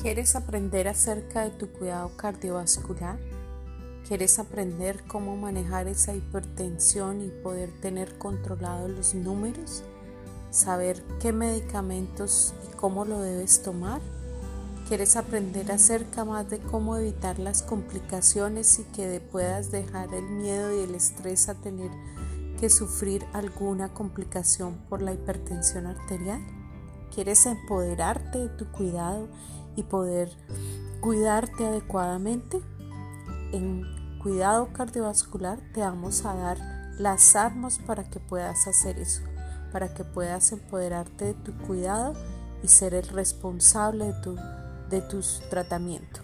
¿Quieres aprender acerca de tu cuidado cardiovascular? ¿Quieres aprender cómo manejar esa hipertensión y poder tener controlados los números? ¿Saber qué medicamentos y cómo lo debes tomar? ¿Quieres aprender acerca más de cómo evitar las complicaciones y que puedas dejar el miedo y el estrés a tener que sufrir alguna complicación por la hipertensión arterial? ¿Quieres empoderarte de tu cuidado y poder cuidarte adecuadamente? En cuidado cardiovascular te vamos a dar las armas para que puedas hacer eso, para que puedas empoderarte de tu cuidado y ser el responsable de tu, de tus tratamientos.